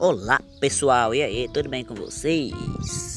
Olá pessoal, e aí, tudo bem com vocês?